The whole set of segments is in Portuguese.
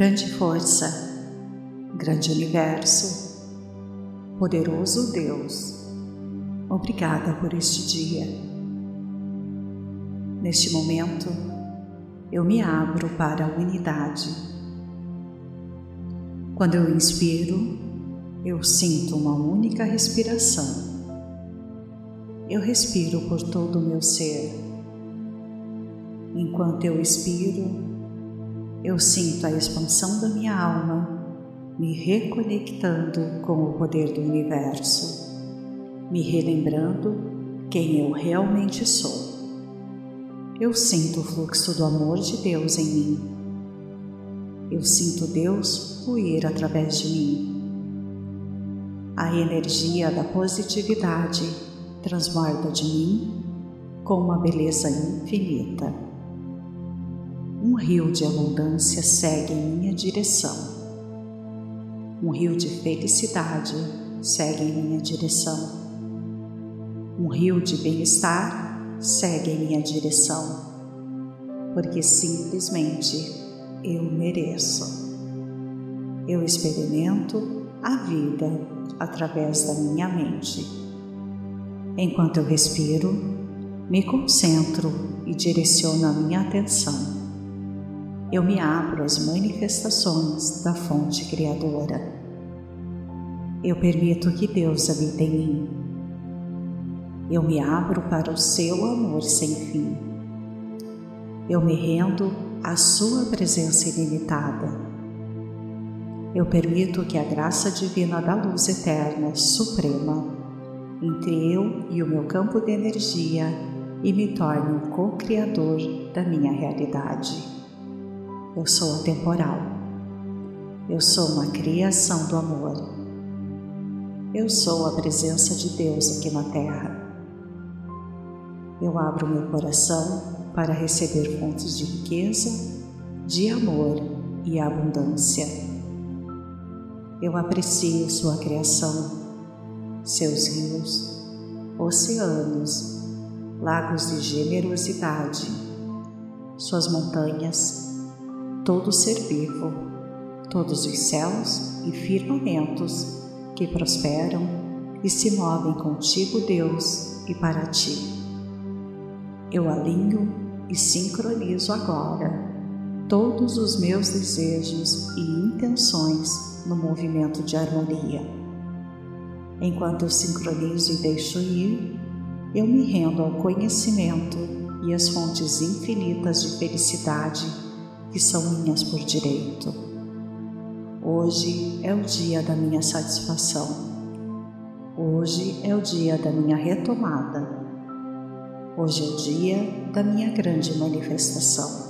grande força, grande universo, poderoso Deus, obrigada por este dia. Neste momento, eu me abro para a unidade. Quando eu inspiro, eu sinto uma única respiração. Eu respiro por todo o meu ser. Enquanto eu expiro, eu sinto a expansão da minha alma me reconectando com o poder do universo, me relembrando quem eu realmente sou. Eu sinto o fluxo do amor de Deus em mim. Eu sinto Deus fluir através de mim. A energia da positividade transborda de mim com uma beleza infinita um rio de abundância segue em minha direção. Um rio de felicidade segue em minha direção. Um rio de bem-estar segue em minha direção, porque simplesmente eu mereço. Eu experimento a vida através da minha mente. Enquanto eu respiro, me concentro e direciono a minha atenção eu me abro às manifestações da fonte criadora. Eu permito que Deus habite em mim. Eu me abro para o seu amor sem fim. Eu me rendo à sua presença ilimitada. Eu permito que a graça divina da luz eterna, suprema, entre eu e o meu campo de energia e me torne um co-criador da minha realidade. Eu sou atemporal. Eu sou uma criação do amor. Eu sou a presença de Deus aqui na Terra. Eu abro meu coração para receber fontes de riqueza, de amor e abundância. Eu aprecio sua criação, seus rios, oceanos, lagos de generosidade, suas montanhas, todo ser vivo, todos os céus e firmamentos que prosperam e se movem contigo, Deus, e para ti. Eu alinho e sincronizo agora todos os meus desejos e intenções no movimento de harmonia. Enquanto eu sincronizo e deixo ir, eu me rendo ao conhecimento e às fontes infinitas de felicidade que são minhas por direito. Hoje é o dia da minha satisfação. Hoje é o dia da minha retomada. Hoje é o dia da minha grande manifestação.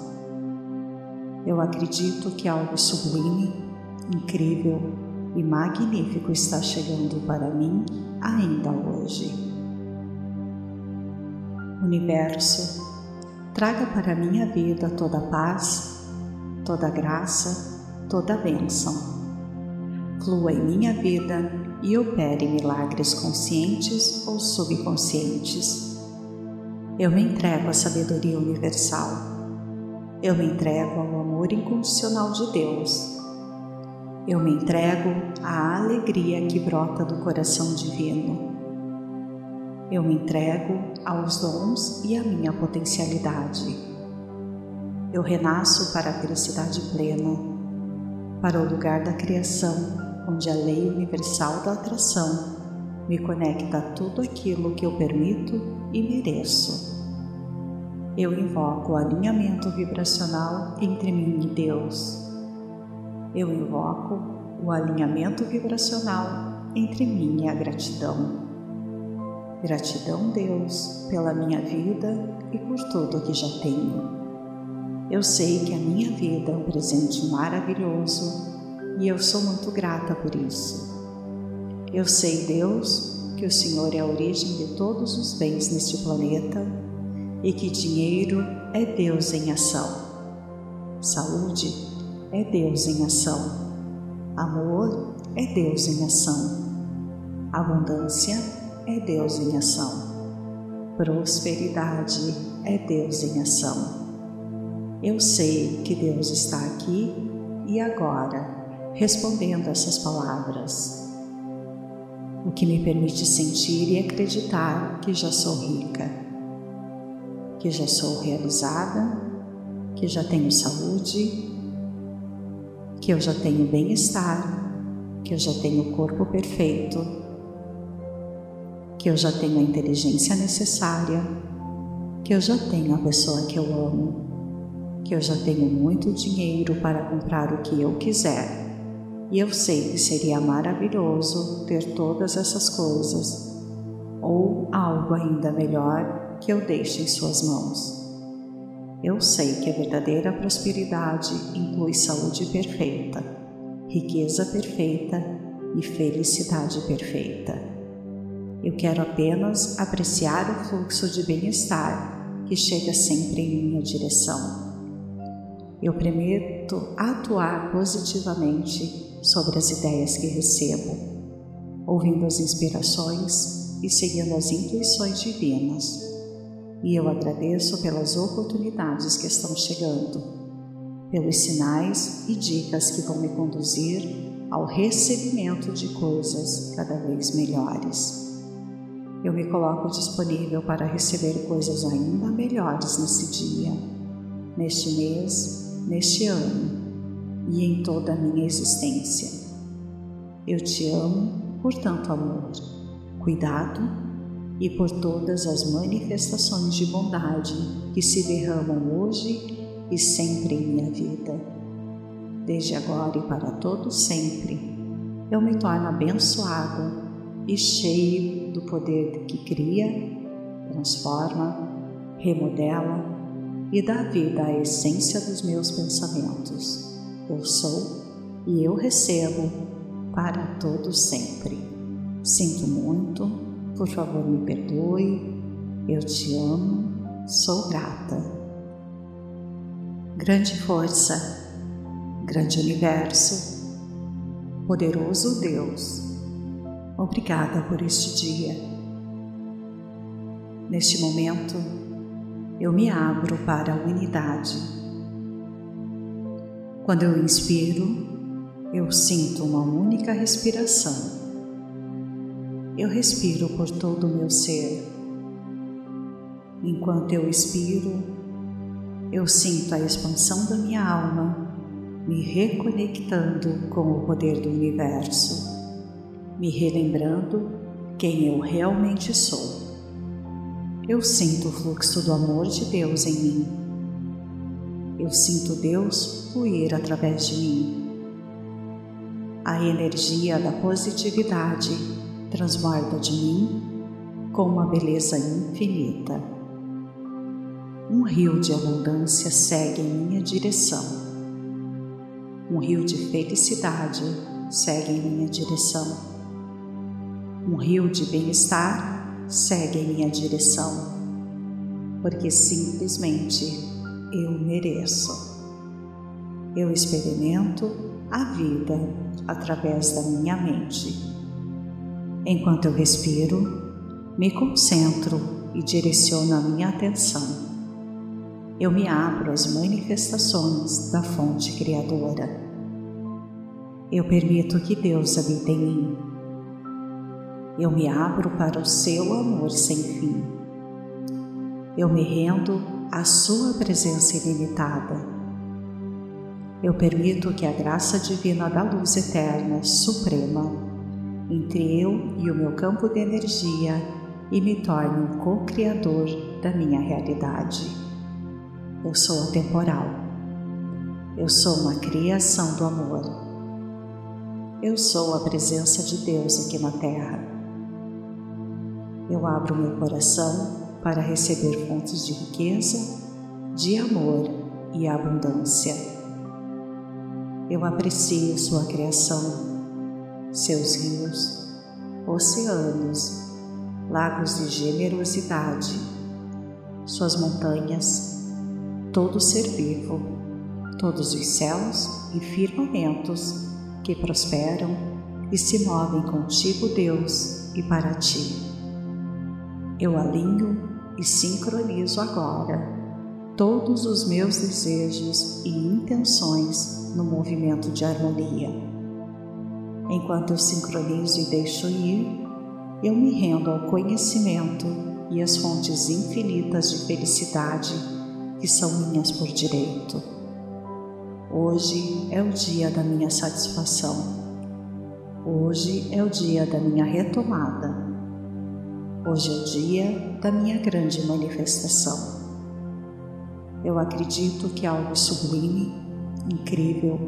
Eu acredito que algo sublime, incrível e magnífico está chegando para mim ainda hoje. Universo, traga para minha vida toda paz toda graça, toda bênção. Flua em minha vida e opere milagres conscientes ou subconscientes. Eu me entrego à sabedoria universal. Eu me entrego ao amor incondicional de Deus. Eu me entrego à alegria que brota do coração divino. Eu me entrego aos dons e à minha potencialidade eu renasço para a felicidade plena, para o lugar da criação, onde a lei universal da atração me conecta a tudo aquilo que eu permito e mereço. Eu invoco o alinhamento vibracional entre mim e Deus. Eu invoco o alinhamento vibracional entre mim e a gratidão. Gratidão, Deus, pela minha vida e por tudo que já tenho. Eu sei que a minha vida é um presente maravilhoso e eu sou muito grata por isso. Eu sei, Deus, que o Senhor é a origem de todos os bens neste planeta e que dinheiro é Deus em ação. Saúde é Deus em ação. Amor é Deus em ação. Abundância é Deus em ação. Prosperidade é Deus em ação. Eu sei que Deus está aqui e agora, respondendo essas palavras. O que me permite sentir e acreditar que já sou rica, que já sou realizada, que já tenho saúde, que eu já tenho bem-estar, que eu já tenho o corpo perfeito, que eu já tenho a inteligência necessária, que eu já tenho a pessoa que eu amo, que eu já tenho muito dinheiro para comprar o que eu quiser. E eu sei que seria maravilhoso ter todas essas coisas, ou algo ainda melhor que eu deixe em Suas mãos. Eu sei que a verdadeira prosperidade inclui saúde perfeita, riqueza perfeita e felicidade perfeita. Eu quero apenas apreciar o fluxo de bem-estar que chega sempre em minha direção. Eu prometo atuar positivamente sobre as ideias que recebo, ouvindo as inspirações e seguindo as intuições divinas e eu agradeço pelas oportunidades que estão chegando, pelos sinais e dicas que vão me conduzir ao recebimento de coisas cada vez melhores. Eu me coloco disponível para receber coisas ainda melhores nesse dia, neste mês, neste ano e em toda a minha existência. Eu te amo por tanto amor, cuidado e por todas as manifestações de bondade que se derramam hoje e sempre em minha vida. Desde agora e para todo sempre, eu me torno abençoado e cheio do poder que cria, transforma, remodela e dá vida à essência dos meus pensamentos. Eu sou e eu recebo para todo sempre. Sinto muito por favor, me perdoe. Eu te amo. Sou grata. Grande força, grande universo, poderoso Deus, obrigada por este dia. Neste momento, eu me abro para a unidade. Quando eu inspiro, eu sinto uma única respiração eu respiro por todo o meu ser. Enquanto eu expiro, eu sinto a expansão da minha alma me reconectando com o poder do universo, me relembrando quem eu realmente sou. Eu sinto o fluxo do amor de Deus em mim. Eu sinto Deus fluir através de mim. A energia da positividade transborda de mim com uma beleza infinita. Um rio de abundância segue em minha direção. Um rio de felicidade segue em minha direção. Um rio de bem-estar segue em minha direção, porque simplesmente eu mereço. Eu experimento a vida através da minha mente Enquanto eu respiro, me concentro e direciono a minha atenção. Eu me abro às manifestações da fonte criadora. Eu permito que Deus habite em mim. Eu me abro para o seu amor sem fim. Eu me rendo à sua presença ilimitada. Eu permito que a graça divina da luz eterna, suprema, entre eu e o meu campo de energia e me torne um co-criador da minha realidade. Eu sou atemporal. Eu sou uma criação do amor. Eu sou a presença de Deus aqui na Terra. Eu abro meu coração para receber fontes de riqueza, de amor e abundância. Eu aprecio sua criação seus rios, oceanos, lagos de generosidade, suas montanhas, todo ser vivo, todos os céus e firmamentos que prosperam e se movem contigo, Deus, e para ti. Eu alinho e sincronizo agora todos os meus desejos e intenções no movimento de harmonia. Enquanto eu sincronizo e deixo ir, eu me rendo ao conhecimento e às fontes infinitas de felicidade que são minhas por direito. Hoje é o dia da minha satisfação. Hoje é o dia da minha retomada. Hoje é o dia da minha grande manifestação. Eu acredito que algo sublime, incrível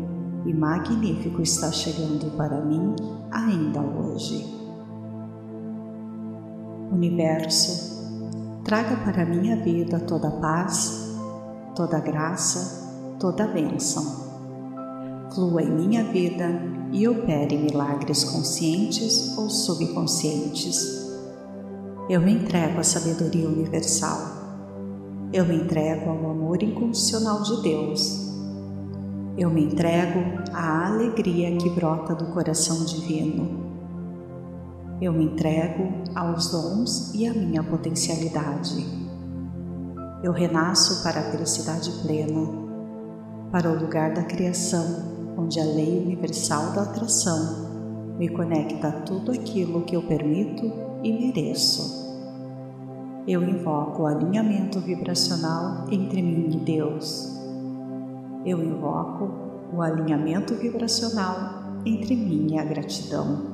e magnífico está chegando para mim ainda hoje. Universo, traga para minha vida toda paz, toda graça, toda bênção. Flua em minha vida e opere milagres conscientes ou subconscientes. Eu me entrego à sabedoria universal eu me entrego ao amor incondicional de Deus. Eu me entrego à alegria que brota do coração divino. Eu me entrego aos dons e à minha potencialidade. Eu renasço para a felicidade plena, para o lugar da criação, onde a lei universal da atração me conecta a tudo aquilo que eu permito e mereço eu invoco o alinhamento vibracional entre mim e Deus. Eu invoco o alinhamento vibracional entre mim e a gratidão.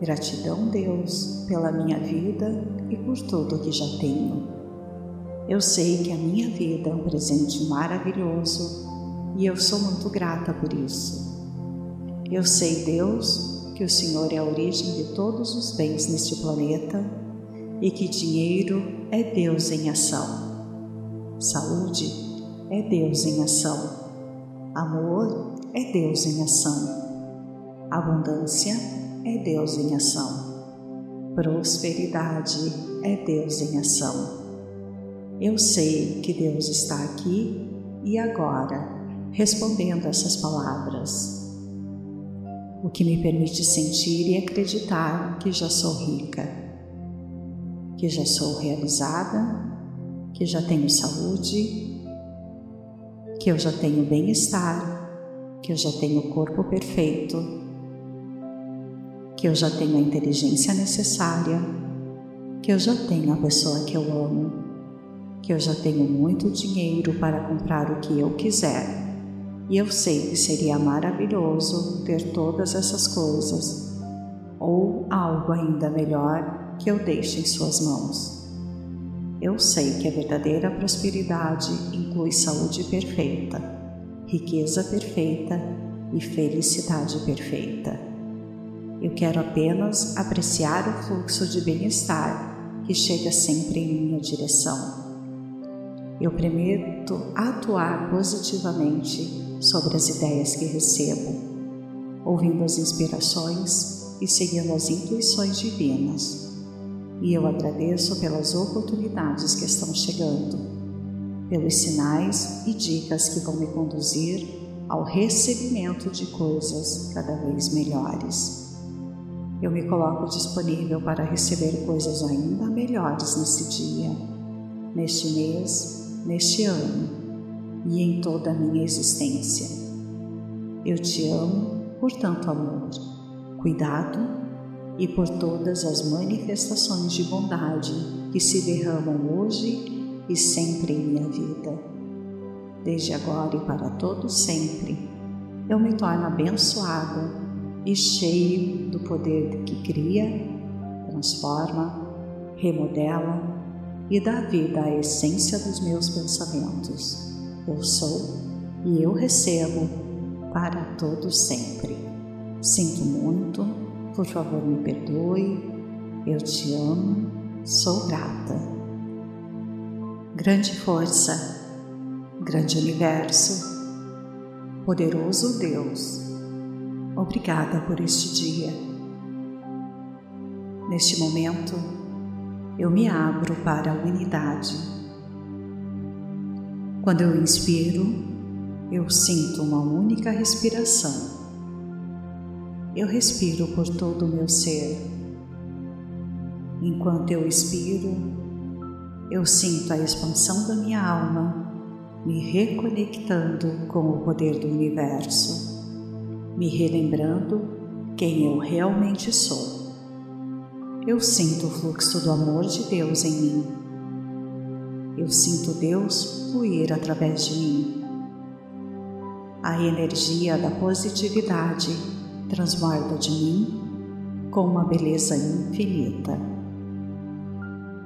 Gratidão, Deus, pela minha vida e por tudo que já tenho. Eu sei que a minha vida é um presente maravilhoso e eu sou muito grata por isso. Eu sei, Deus, que o Senhor é a origem de todos os bens neste planeta e que dinheiro é Deus em ação. Saúde é Deus em ação. Amor é Deus em ação. Abundância é Deus em ação. Prosperidade é Deus em ação. Eu sei que Deus está aqui e agora respondendo essas palavras, o que me permite sentir e acreditar que já sou rica que já sou realizada, que já tenho saúde, que eu já tenho bem-estar, que eu já tenho o corpo perfeito, que eu já tenho a inteligência necessária, que eu já tenho a pessoa que eu amo, que eu já tenho muito dinheiro para comprar o que eu quiser. E eu sei que seria maravilhoso ter todas essas coisas, ou algo ainda melhor que eu deixo em Suas mãos. Eu sei que a verdadeira prosperidade inclui saúde perfeita, riqueza perfeita e felicidade perfeita. Eu quero apenas apreciar o fluxo de bem-estar que chega sempre em minha direção. Eu prometo atuar positivamente sobre as ideias que recebo, ouvindo as inspirações e seguindo as intuições divinas e eu agradeço pelas oportunidades que estão chegando, pelos sinais e dicas que vão me conduzir ao recebimento de coisas cada vez melhores. Eu me coloco disponível para receber coisas ainda melhores nesse dia, neste mês, neste ano e em toda a minha existência. Eu te amo por tanto amor, cuidado e por todas as manifestações de bondade que se derramam hoje e sempre em minha vida. Desde agora e para todo sempre, eu me torno abençoado e cheio do poder que cria, transforma, remodela e dá vida à essência dos meus pensamentos. Eu sou e eu recebo para todo sempre. Sinto muito por favor, me perdoe. Eu te amo. Sou grata. Grande força, grande universo, poderoso Deus, obrigada por este dia. Neste momento, eu me abro para a unidade. Quando eu inspiro, eu sinto uma única respiração eu respiro por todo o meu ser. Enquanto eu expiro, eu sinto a expansão da minha alma me reconectando com o poder do universo, me relembrando quem eu realmente sou. Eu sinto o fluxo do amor de Deus em mim. Eu sinto Deus fluir através de mim. A energia da positividade transborda de mim com uma beleza infinita.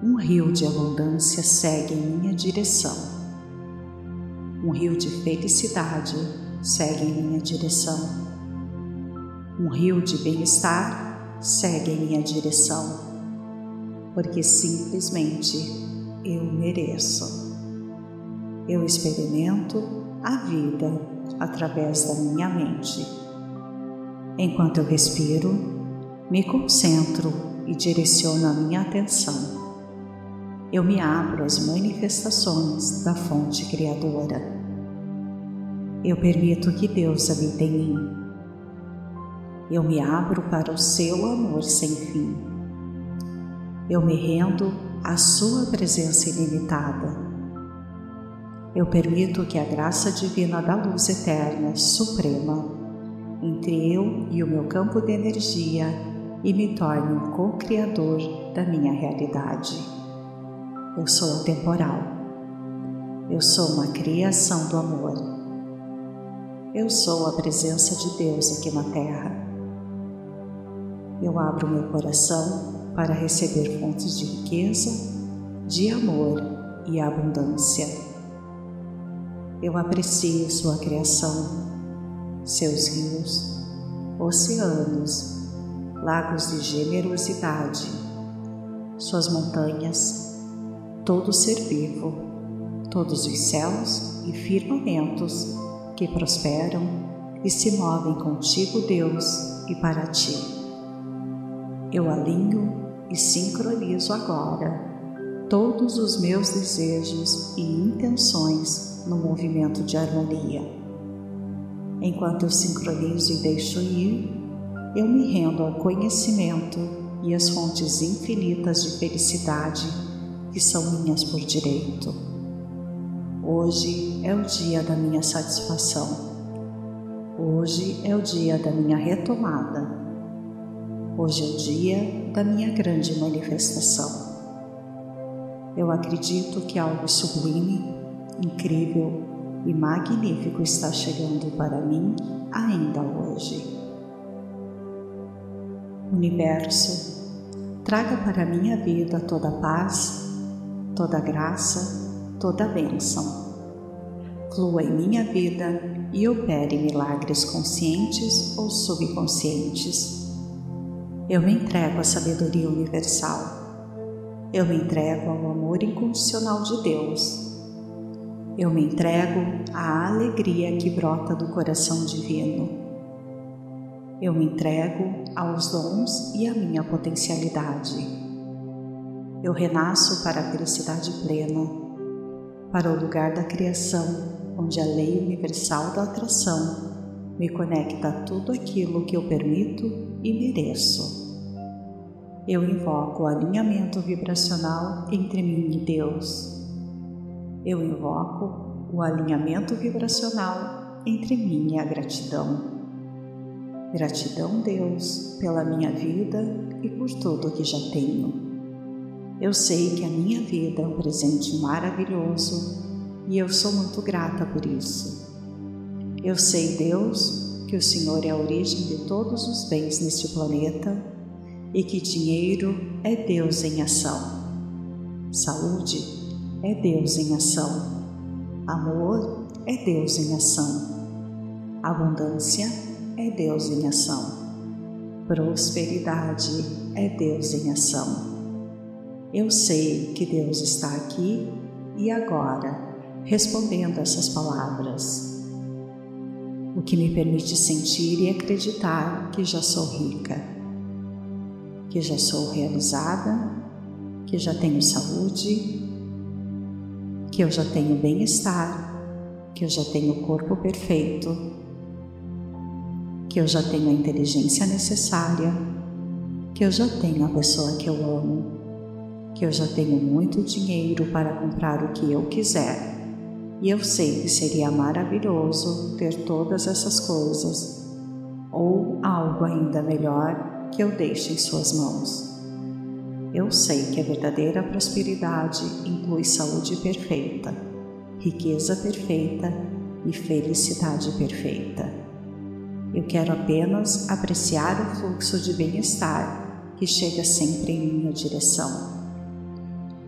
Um rio de abundância segue em minha direção. Um rio de felicidade segue em minha direção. Um rio de bem-estar segue em minha direção, porque simplesmente eu mereço. Eu experimento a vida através da minha mente. Enquanto eu respiro, me concentro e direciono a minha atenção eu me abro às manifestações da fonte criadora. Eu permito que Deus habite em mim. Eu me abro para o seu amor sem fim. Eu me rendo à sua presença ilimitada. Eu permito que a graça divina da luz eterna, suprema, entre eu e o meu campo de energia e me torne um co-criador da minha realidade. Eu sou atemporal. Eu sou uma criação do amor. Eu sou a presença de Deus aqui na Terra. Eu abro meu coração para receber fontes de riqueza, de amor e abundância. Eu aprecio sua criação, seus rios, oceanos, lagos de generosidade, suas montanhas, todo ser vivo, todos os céus e firmamentos que prosperam e se movem contigo, Deus, e para ti. Eu alinho e sincronizo agora todos os meus desejos e intenções no movimento de harmonia. Enquanto eu sincronizo e deixo ir, eu me rendo ao conhecimento e às fontes infinitas de felicidade que são minhas por direito. Hoje é o dia da minha satisfação. Hoje é o dia da minha retomada. Hoje é o dia da minha grande manifestação. Eu acredito que algo sublime, incrível e magnífico está chegando para mim ainda hoje. Universo, traga para minha vida toda paz toda graça, toda bênção. Flua em minha vida e opere milagres conscientes ou subconscientes. Eu me entrego à sabedoria universal. Eu me entrego ao amor incondicional de Deus. Eu me entrego à alegria que brota do coração divino. Eu me entrego aos dons e à minha potencialidade eu renasço para a felicidade plena, para o lugar da criação, onde a lei universal da atração me conecta a tudo aquilo que eu permito e mereço. Eu invoco o alinhamento vibracional entre mim e Deus. Eu invoco o alinhamento vibracional entre mim e a gratidão. Gratidão, Deus, pela minha vida e por tudo que já tenho. Eu sei que a minha vida é um presente maravilhoso e eu sou muito grata por isso. Eu sei, Deus, que o Senhor é a origem de todos os bens neste planeta e que dinheiro é Deus em ação. Saúde é Deus em ação. Amor é Deus em ação. Abundância é Deus em ação. Prosperidade é Deus em ação. Eu sei que Deus está aqui e agora respondendo essas palavras, o que me permite sentir e acreditar que já sou rica, que já sou realizada, que já tenho saúde, que eu já tenho bem-estar, que eu já tenho o corpo perfeito, que eu já tenho a inteligência necessária, que eu já tenho a pessoa que eu amo que eu já tenho muito dinheiro para comprar o que eu quiser E eu sei que seria maravilhoso ter todas essas coisas, ou algo ainda melhor que eu deixe em Suas mãos. Eu sei que a verdadeira prosperidade inclui saúde perfeita, riqueza perfeita e felicidade perfeita. Eu quero apenas apreciar o fluxo de bem-estar que chega sempre em minha direção.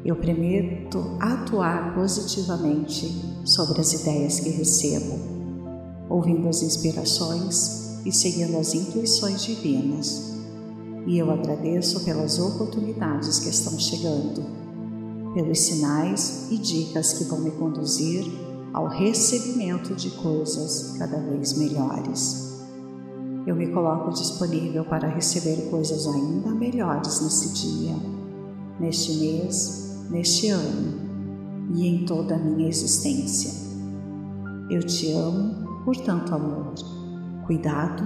Eu prometo atuar positivamente sobre as ideias que recebo, ouvindo as inspirações e seguindo as intuições divinas e eu agradeço pelas oportunidades que estão chegando, pelos sinais e dicas que vão me conduzir ao recebimento de coisas cada vez melhores. Eu me coloco disponível para receber coisas ainda melhores nesse dia, neste mês, neste ano e em toda a minha existência. Eu te amo por tanto amor, cuidado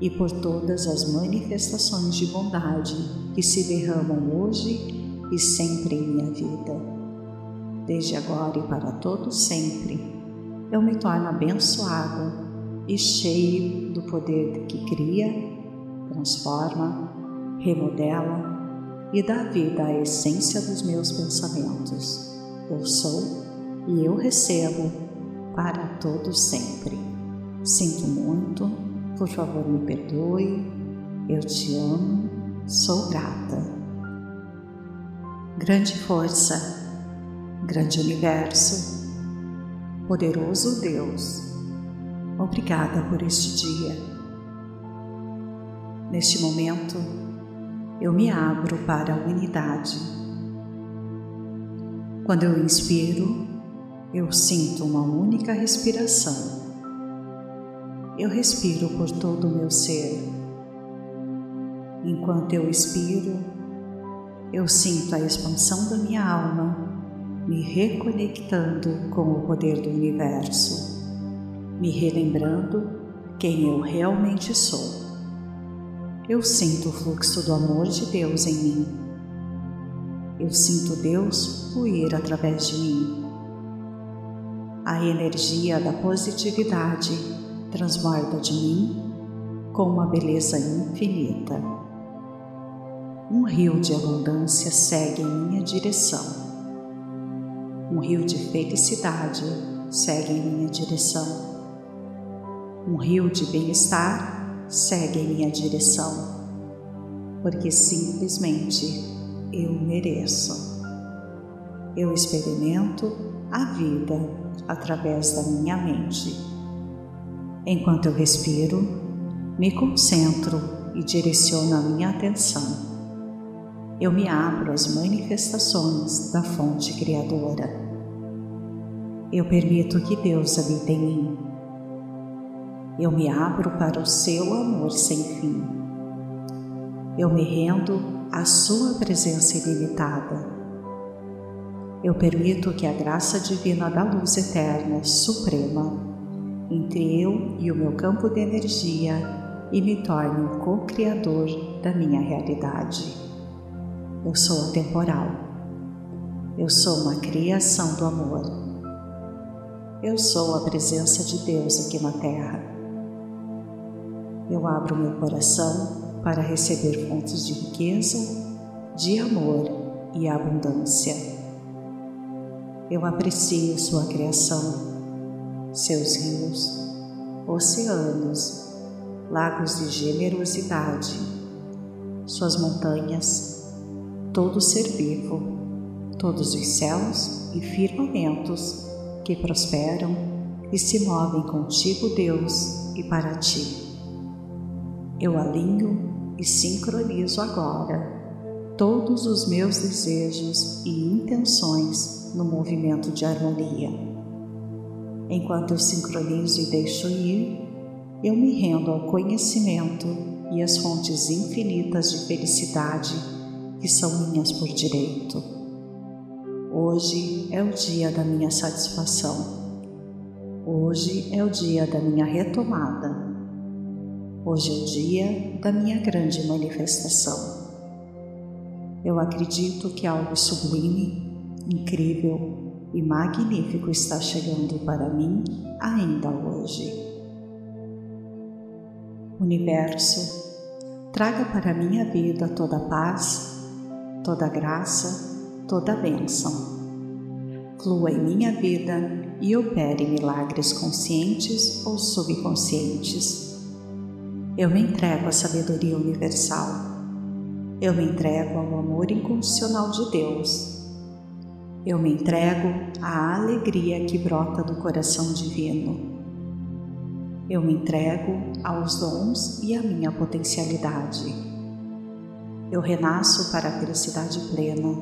e por todas as manifestações de bondade que se derramam hoje e sempre em minha vida. Desde agora e para todo sempre, eu me torno abençoado e cheio do poder que cria, transforma, remodela e dá vida à essência dos meus pensamentos. Eu sou e eu recebo para todo sempre. Sinto muito por favor, me perdoe. Eu te amo. Sou grata. Grande força, grande universo, poderoso Deus, obrigada por este dia. Neste momento, eu me abro para a unidade. Quando eu inspiro, eu sinto uma única respiração eu respiro por todo o meu ser. Enquanto eu expiro, eu sinto a expansão da minha alma me reconectando com o poder do universo, me relembrando quem eu realmente sou. Eu sinto o fluxo do amor de Deus em mim. Eu sinto Deus fluir através de mim. A energia da positividade transborda de mim com uma beleza infinita. Um rio de abundância segue em minha direção. Um rio de felicidade segue em minha direção. Um rio de bem-estar segue em minha direção, porque simplesmente eu mereço. Eu experimento a vida através da minha mente Enquanto eu respiro, me concentro e direciono a minha atenção. Eu me abro às manifestações da fonte criadora. Eu permito que Deus habite em mim. Eu me abro para o seu amor sem fim. Eu me rendo à sua presença ilimitada. Eu permito que a graça divina da luz eterna, suprema, entre eu e o meu campo de energia e me torne um co-criador da minha realidade. Eu sou atemporal. Eu sou uma criação do amor. Eu sou a presença de Deus aqui na Terra. Eu abro meu coração para receber fontes de riqueza, de amor e abundância. Eu aprecio sua criação seus rios, oceanos, lagos de generosidade, suas montanhas, todo ser vivo, todos os céus e firmamentos que prosperam e se movem contigo, Deus, e para ti. Eu alinho e sincronizo agora todos os meus desejos e intenções no movimento de harmonia Enquanto eu sincronizo e deixo ir, eu me rendo ao conhecimento e às fontes infinitas de felicidade que são minhas por direito. Hoje é o dia da minha satisfação. Hoje é o dia da minha retomada. Hoje é o dia da minha grande manifestação. Eu acredito que algo sublime, incrível, e magnífico está chegando para mim ainda hoje. Universo, traga para minha vida toda paz, toda graça, toda bênção. Flua em minha vida e opere milagres conscientes ou subconscientes. Eu me entrego à sabedoria universal. Eu me entrego ao amor incondicional de Deus eu me entrego à alegria que brota do coração divino. Eu me entrego aos dons e à minha potencialidade. Eu renasço para a felicidade plena,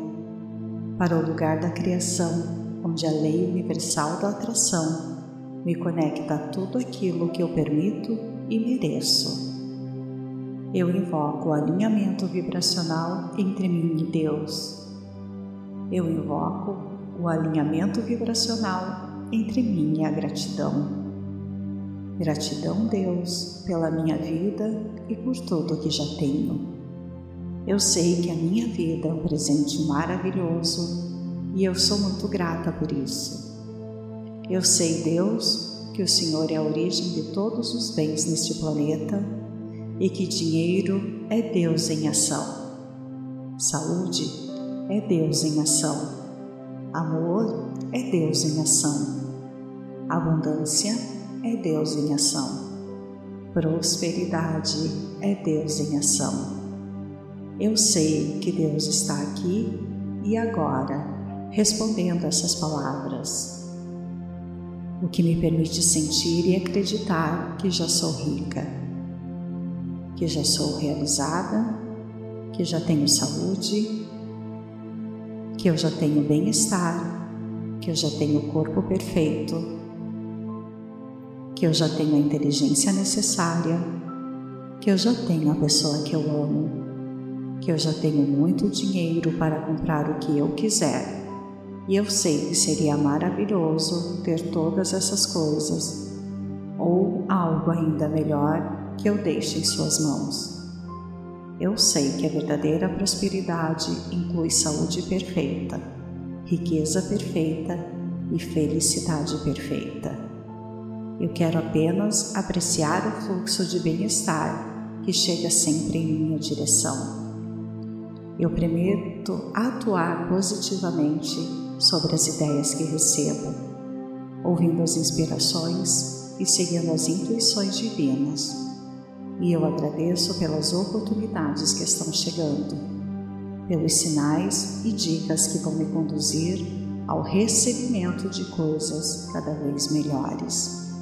para o lugar da criação, onde a lei universal da atração me conecta a tudo aquilo que eu permito e mereço. Eu invoco o alinhamento vibracional entre mim e Deus eu invoco o alinhamento vibracional entre mim e a gratidão. Gratidão, Deus, pela minha vida e por tudo que já tenho. Eu sei que a minha vida é um presente maravilhoso e eu sou muito grata por isso. Eu sei, Deus, que o Senhor é a origem de todos os bens neste planeta e que dinheiro é Deus em ação. Saúde é Deus em ação. Amor é Deus em ação. Abundância é Deus em ação. Prosperidade é Deus em ação. Eu sei que Deus está aqui e agora respondendo essas palavras, o que me permite sentir e acreditar que já sou rica, que já sou realizada, que já tenho saúde, que eu já tenho bem-estar, que eu já tenho o corpo perfeito, que eu já tenho a inteligência necessária, que eu já tenho a pessoa que eu amo, que eu já tenho muito dinheiro para comprar o que eu quiser. E eu sei que seria maravilhoso ter todas essas coisas, ou algo ainda melhor que eu deixe em Suas mãos. Eu sei que a verdadeira prosperidade inclui saúde perfeita, riqueza perfeita e felicidade perfeita. Eu quero apenas apreciar o fluxo de bem-estar que chega sempre em minha direção. Eu prometo atuar positivamente sobre as ideias que recebo, ouvindo as inspirações e seguindo as intuições divinas e eu agradeço pelas oportunidades que estão chegando, pelos sinais e dicas que vão me conduzir ao recebimento de coisas cada vez melhores.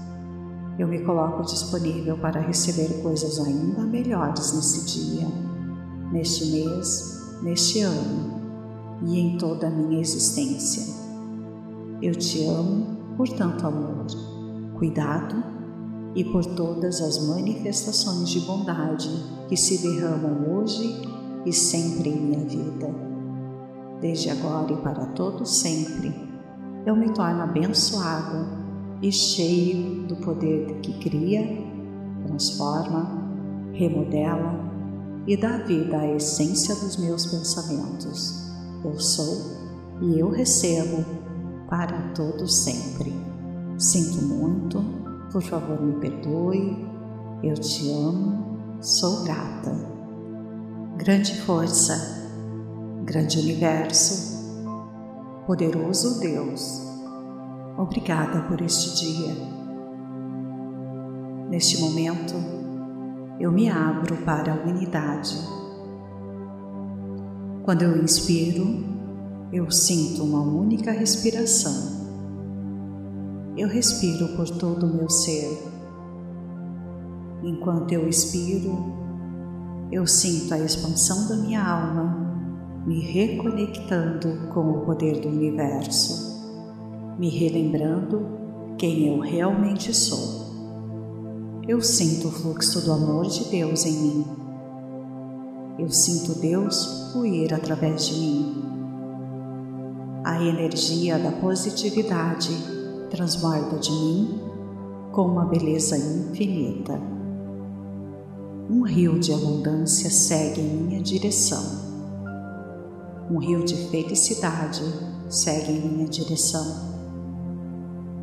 Eu me coloco disponível para receber coisas ainda melhores nesse dia, neste mês, neste ano e em toda a minha existência. Eu te amo por tanto amor, cuidado e por todas as manifestações de bondade que se derramam hoje e sempre em minha vida. Desde agora e para todo sempre, eu me torno abençoado e cheio do poder que cria, transforma, remodela e dá vida à essência dos meus pensamentos. Eu sou e eu recebo para todo sempre. Sinto muito por favor, me perdoe. Eu te amo. Sou grata. Grande força, grande universo, poderoso Deus, obrigada por este dia. Neste momento, eu me abro para a unidade. Quando eu inspiro, eu sinto uma única respiração eu respiro por todo o meu ser. Enquanto eu expiro, eu sinto a expansão da minha alma me reconectando com o poder do universo, me relembrando quem eu realmente sou. Eu sinto o fluxo do amor de Deus em mim. Eu sinto Deus fluir através de mim. A energia da positividade transborda de mim com uma beleza infinita. Um rio de abundância segue em minha direção. Um rio de felicidade segue em minha direção.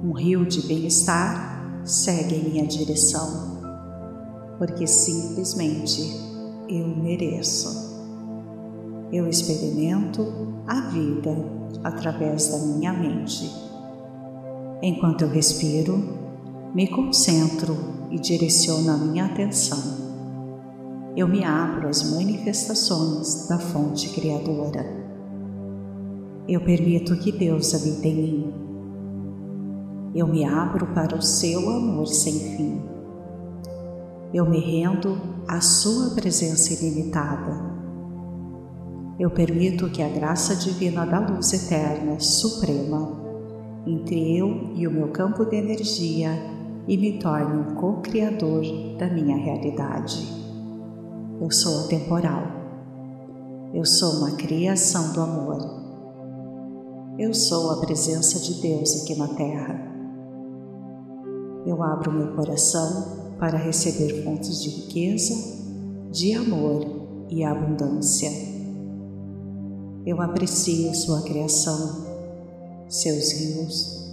Um rio de bem-estar segue em minha direção, porque simplesmente eu mereço. Eu experimento a vida através da minha mente. Enquanto eu respiro, me concentro e direciono a minha atenção eu me abro às manifestações da fonte criadora. Eu permito que Deus habite em mim. Eu me abro para o seu amor sem fim. Eu me rendo à sua presença ilimitada. Eu permito que a graça divina da luz eterna, suprema, entre eu e o meu campo de energia e me torne um co-criador da minha realidade. Eu sou atemporal. Eu sou uma criação do amor. Eu sou a presença de Deus aqui na Terra. Eu abro meu coração para receber fontes de riqueza, de amor e abundância. Eu aprecio sua criação, seus rios,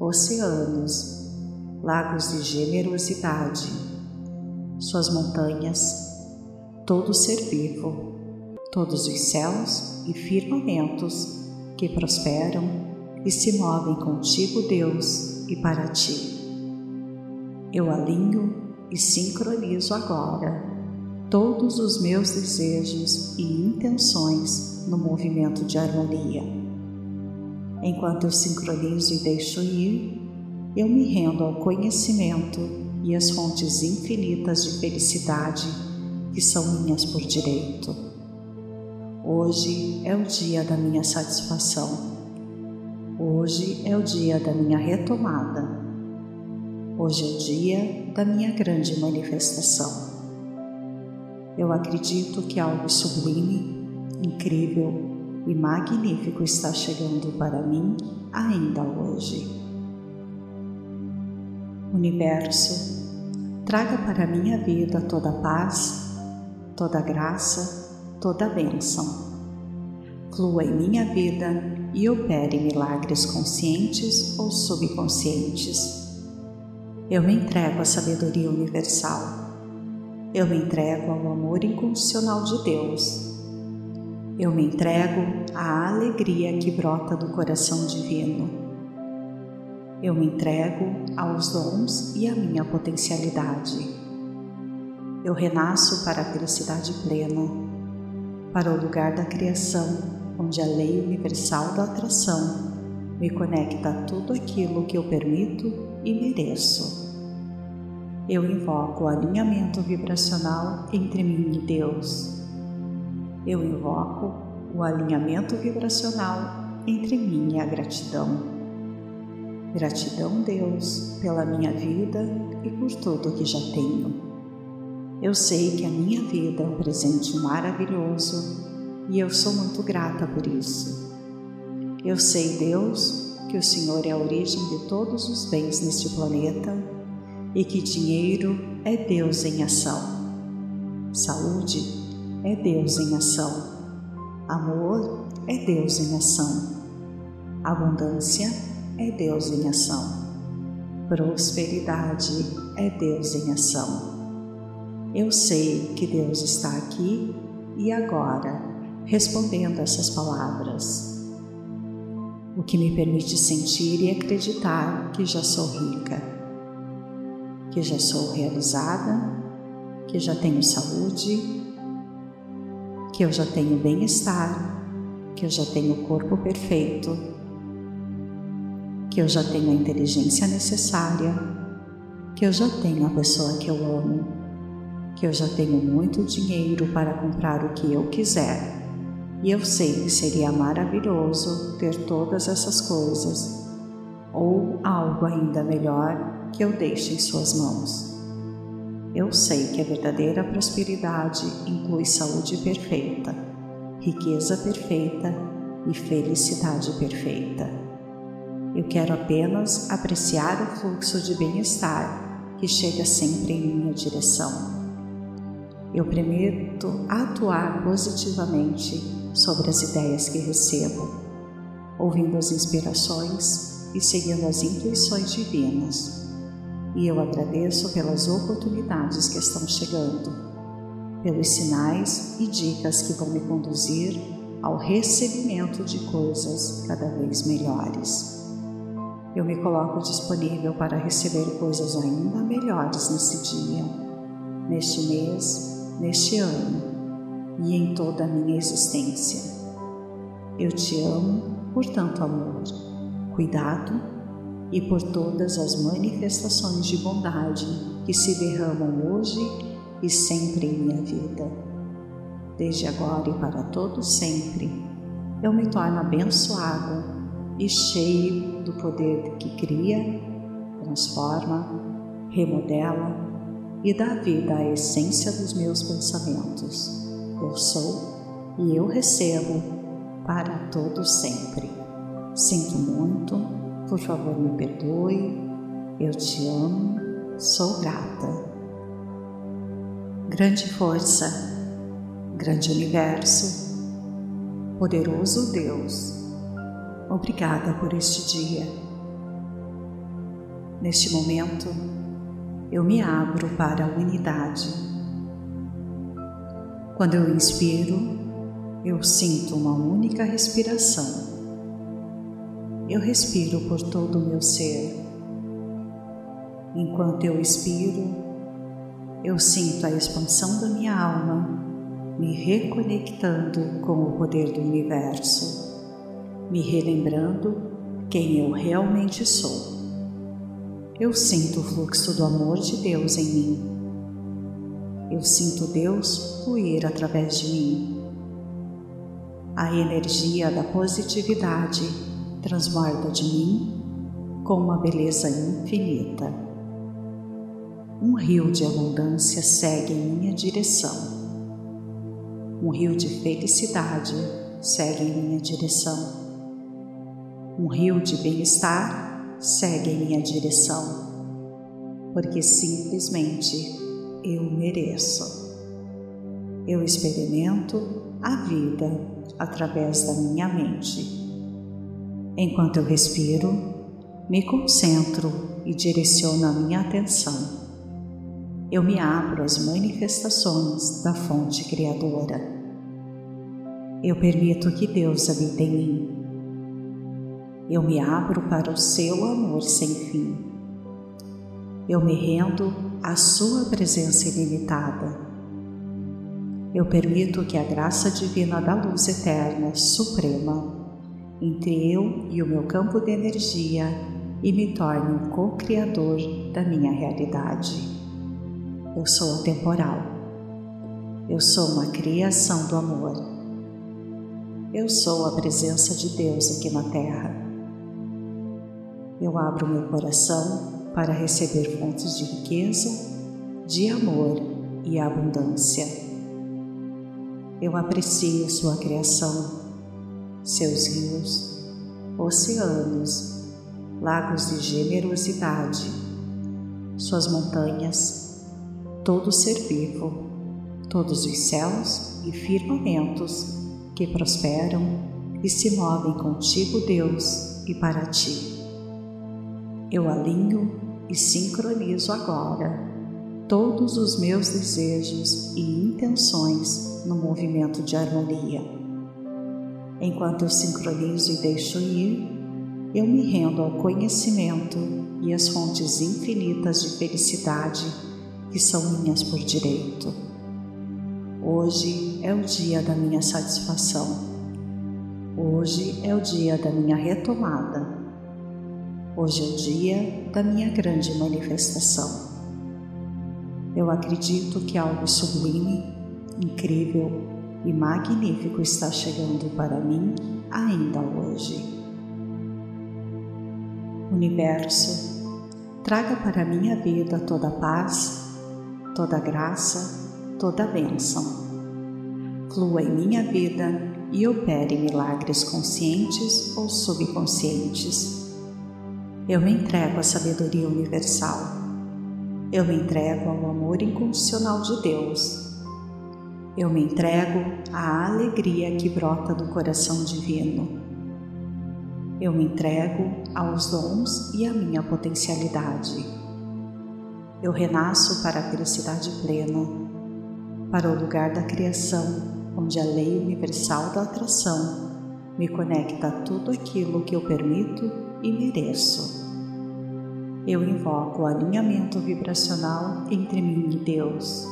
oceanos, lagos de generosidade, suas montanhas, todo ser vivo, todos os céus e firmamentos que prosperam e se movem contigo, Deus, e para ti. Eu alinho e sincronizo agora todos os meus desejos e intenções no movimento de harmonia. Enquanto eu sincronizo e deixo ir, eu me rendo ao conhecimento e às fontes infinitas de felicidade que são minhas por direito. Hoje é o dia da minha satisfação. Hoje é o dia da minha retomada. Hoje é o dia da minha grande manifestação. Eu acredito que algo sublime, incrível e magnífico está chegando para mim ainda hoje. Universo, traga para minha vida toda paz toda graça, toda bênção. Flua em minha vida e opere milagres conscientes ou subconscientes. Eu me entrego à sabedoria universal. Eu me entrego ao amor incondicional de Deus. Eu me entrego à alegria que brota do coração divino. Eu me entrego aos dons e à minha potencialidade eu renasço para a felicidade plena, para o lugar da criação, onde a lei universal da atração me conecta a tudo aquilo que eu permito e mereço. Eu invoco o alinhamento vibracional entre mim e Deus. Eu invoco o alinhamento vibracional entre mim e a gratidão. Gratidão, Deus, pela minha vida e por tudo que já tenho. Eu sei que a minha vida é um presente maravilhoso e eu sou muito grata por isso. Eu sei, Deus, que o Senhor é a origem de todos os bens neste planeta e que dinheiro é Deus em ação. Saúde é Deus em ação. Amor é Deus em ação. Abundância é Deus em ação. Prosperidade é Deus em ação. Eu sei que Deus está aqui e agora respondendo essas palavras, o que me permite sentir e acreditar que já sou rica, que já sou realizada, que já tenho saúde, que eu já tenho bem-estar, que eu já tenho o corpo perfeito, que eu já tenho a inteligência necessária, que eu já tenho a pessoa que eu amo que eu já tenho muito dinheiro para comprar o que eu quiser. E eu sei que seria maravilhoso ter todas essas coisas, ou algo ainda melhor que eu deixe em Suas mãos. Eu sei que a verdadeira prosperidade inclui saúde perfeita, riqueza perfeita e felicidade perfeita. Eu quero apenas apreciar o fluxo de bem-estar que chega sempre em minha direção eu prometo atuar positivamente sobre as ideias que recebo. ouvindo as inspirações e seguindo as intuições divinas. E eu agradeço pelas oportunidades que estão chegando, pelos sinais e dicas que vão me conduzir ao recebimento de coisas cada vez melhores. Eu me coloco disponível para receber coisas ainda melhores nesse dia, neste mês, neste ano e em toda a minha existência. Eu te amo por tanto amor, cuidado e por todas as manifestações de bondade que se derramam hoje e sempre em minha vida. Desde agora e para todo sempre, eu me torno abençoado e cheio do poder que cria, transforma, remodela e dá vida à essência dos meus pensamentos. Eu sou e eu recebo para todo sempre. Sinto muito, por favor me perdoe, eu te amo, sou grata. Grande força, grande universo, poderoso Deus, obrigada por este dia. Neste momento, eu me abro para a unidade. Quando eu inspiro, eu sinto uma única respiração. Eu respiro por todo o meu ser. Enquanto eu expiro, eu sinto a expansão da minha alma me reconectando com o poder do universo, me relembrando quem eu realmente sou. Eu sinto o fluxo do amor de Deus em mim. Eu sinto Deus fluir através de mim. A energia da positividade transborda de mim com uma beleza infinita. Um rio de abundância segue em minha direção. Um rio de felicidade segue em minha direção. Um rio de bem-estar segue em minha direção, porque simplesmente eu mereço. Eu experimento a vida através da minha mente. Enquanto eu respiro, me concentro e direciono a minha atenção. Eu me abro às manifestações da fonte criadora. Eu permito que Deus habite em mim. Eu me abro para o seu amor sem fim. Eu me rendo à sua presença ilimitada eu permito que a graça divina da luz eterna, suprema, entre eu e o meu campo de energia e me torne um co-criador da minha realidade. Eu sou atemporal. Eu sou uma criação do amor. Eu sou a presença de Deus aqui na Terra. Eu abro meu coração para receber fontes de riqueza, de amor e abundância eu aprecio sua criação, seus rios, oceanos, lagos de generosidade, suas montanhas, todo ser vivo, todos os céus e firmamentos que prosperam e se movem contigo, Deus, e para ti. Eu alinho e sincronizo agora todos os meus desejos e intenções no movimento de harmonia. Enquanto eu sincronizo e deixo ir, eu me rendo ao conhecimento e às fontes infinitas de felicidade que são minhas por direito. Hoje é o dia da minha satisfação. Hoje é o dia da minha retomada. Hoje é o dia da minha grande manifestação. Eu acredito que algo sublime, incrível e magnífico está chegando para mim ainda hoje. Universo, traga para minha vida toda paz, toda graça, toda bênção. Flua em minha vida e opere milagres conscientes ou subconscientes. Eu me entrego à sabedoria universal eu me entrego ao amor incondicional de Deus. Eu me entrego à alegria que brota do coração divino. eu me entrego aos dons e à minha potencialidade. Eu renasço para a felicidade plena, para o lugar da criação, onde a lei universal da atração me conecta a tudo aquilo que eu permito e mereço. Eu invoco o alinhamento vibracional entre mim e Deus.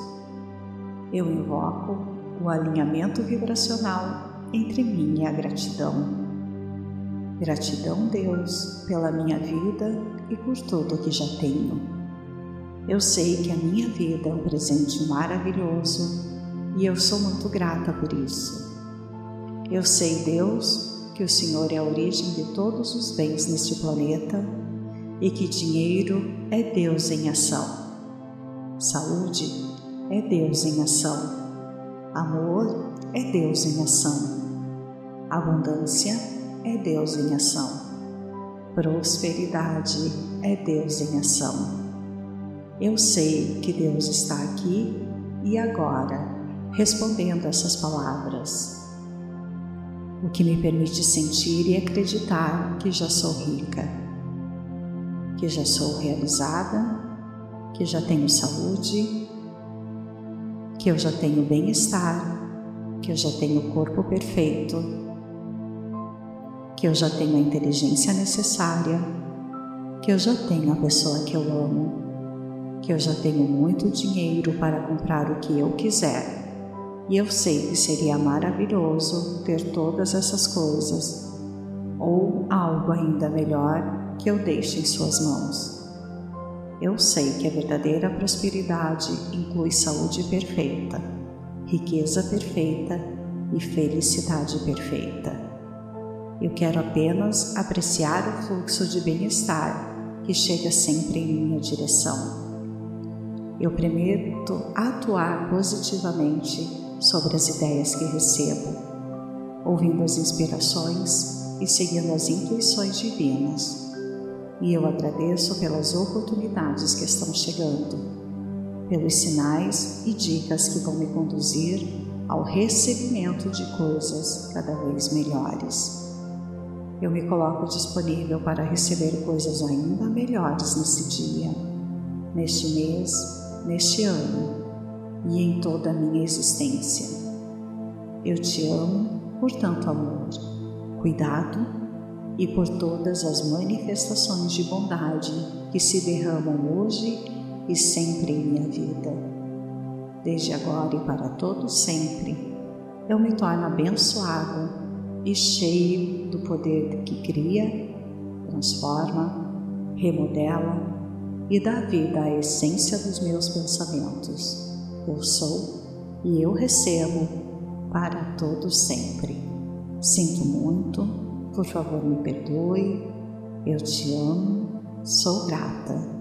Eu invoco o alinhamento vibracional entre mim e a gratidão. Gratidão, Deus, pela minha vida e por tudo que já tenho. Eu sei que a minha vida é um presente maravilhoso e eu sou muito grata por isso. Eu sei, Deus, que o Senhor é a origem de todos os bens neste planeta e que dinheiro é Deus em ação. Saúde é Deus em ação. Amor é Deus em ação. Abundância é Deus em ação. Prosperidade é Deus em ação. Eu sei que Deus está aqui e agora respondendo essas palavras, o que me permite sentir e acreditar que já sou rica, que já sou realizada, que já tenho saúde, que eu já tenho bem-estar, que eu já tenho corpo perfeito que eu já tenho a inteligência necessária, que eu já tenho a pessoa que eu amo, que eu já tenho muito dinheiro para comprar o que eu quiser. E eu sei que seria maravilhoso ter todas essas coisas, ou algo ainda melhor que eu deixe em Suas mãos. Eu sei que a verdadeira prosperidade inclui saúde perfeita, riqueza perfeita e felicidade perfeita. Eu quero apenas apreciar o fluxo de bem-estar que chega sempre em minha direção. Eu prometo atuar positivamente sobre as ideias que recebo, ouvindo as inspirações e seguindo as intuições divinas. E eu agradeço pelas oportunidades que estão chegando, pelos sinais e dicas que vão me conduzir ao recebimento de coisas cada vez melhores eu me coloco disponível para receber coisas ainda melhores nesse dia, neste mês, neste ano e em toda a minha existência. Eu te amo por tanto amor, cuidado e por todas as manifestações de bondade que se derramam hoje e sempre em minha vida. Desde agora e para todo sempre, eu me torno abençoado e cheio do poder que cria, transforma, remodela e dá vida à essência dos meus pensamentos. Eu sou e eu recebo para todos sempre. Sinto muito, por favor me perdoe, eu te amo, sou grata.